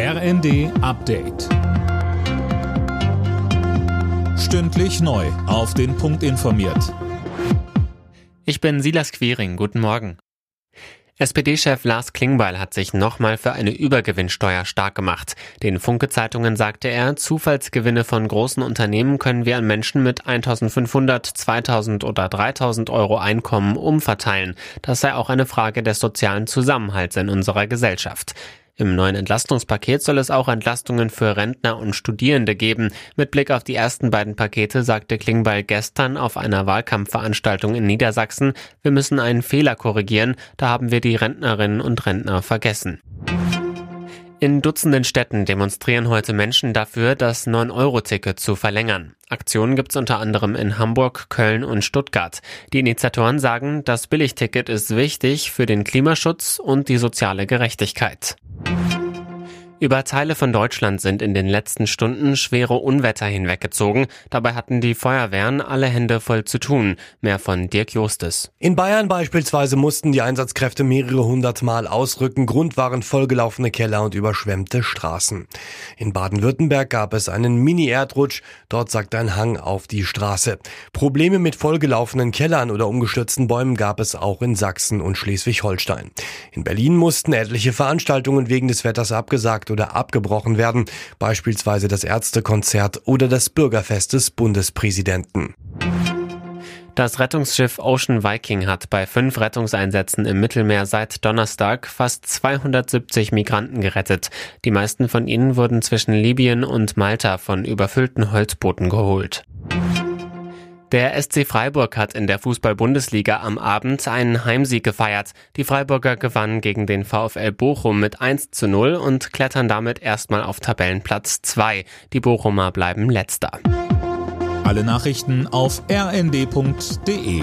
RND Update. Stündlich neu. Auf den Punkt informiert. Ich bin Silas Quiring. Guten Morgen. SPD-Chef Lars Klingbeil hat sich nochmal für eine Übergewinnsteuer stark gemacht. Den Funke-Zeitungen sagte er, Zufallsgewinne von großen Unternehmen können wir an Menschen mit 1500, 2000 oder 3000 Euro Einkommen umverteilen. Das sei auch eine Frage des sozialen Zusammenhalts in unserer Gesellschaft. Im neuen Entlastungspaket soll es auch Entlastungen für Rentner und Studierende geben. Mit Blick auf die ersten beiden Pakete sagte Klingbeil gestern auf einer Wahlkampfveranstaltung in Niedersachsen, wir müssen einen Fehler korrigieren, da haben wir die Rentnerinnen und Rentner vergessen. In Dutzenden Städten demonstrieren heute Menschen dafür, das 9-Euro-Ticket zu verlängern. Aktionen gibt es unter anderem in Hamburg, Köln und Stuttgart. Die Initiatoren sagen, das Billigticket ist wichtig für den Klimaschutz und die soziale Gerechtigkeit. Über Teile von Deutschland sind in den letzten Stunden schwere Unwetter hinweggezogen. Dabei hatten die Feuerwehren alle Hände voll zu tun. Mehr von Dirk Justes. In Bayern beispielsweise mussten die Einsatzkräfte mehrere hundert Mal ausrücken. Grund waren vollgelaufene Keller und überschwemmte Straßen. In Baden-Württemberg gab es einen Mini-Erdrutsch. Dort sagt ein Hang auf die Straße. Probleme mit vollgelaufenen Kellern oder umgestürzten Bäumen gab es auch in Sachsen und Schleswig-Holstein. In Berlin mussten etliche Veranstaltungen wegen des Wetters abgesagt abgesagt oder abgebrochen werden, beispielsweise das Ärztekonzert oder das Bürgerfest des Bundespräsidenten. Das Rettungsschiff Ocean Viking hat bei fünf Rettungseinsätzen im Mittelmeer seit Donnerstag fast 270 Migranten gerettet. Die meisten von ihnen wurden zwischen Libyen und Malta von überfüllten Holzbooten geholt. Der SC Freiburg hat in der Fußball-Bundesliga am Abend einen Heimsieg gefeiert. Die Freiburger gewannen gegen den VfL Bochum mit 1 zu 0 und klettern damit erstmal auf Tabellenplatz 2. Die Bochumer bleiben letzter. Alle Nachrichten auf rnd.de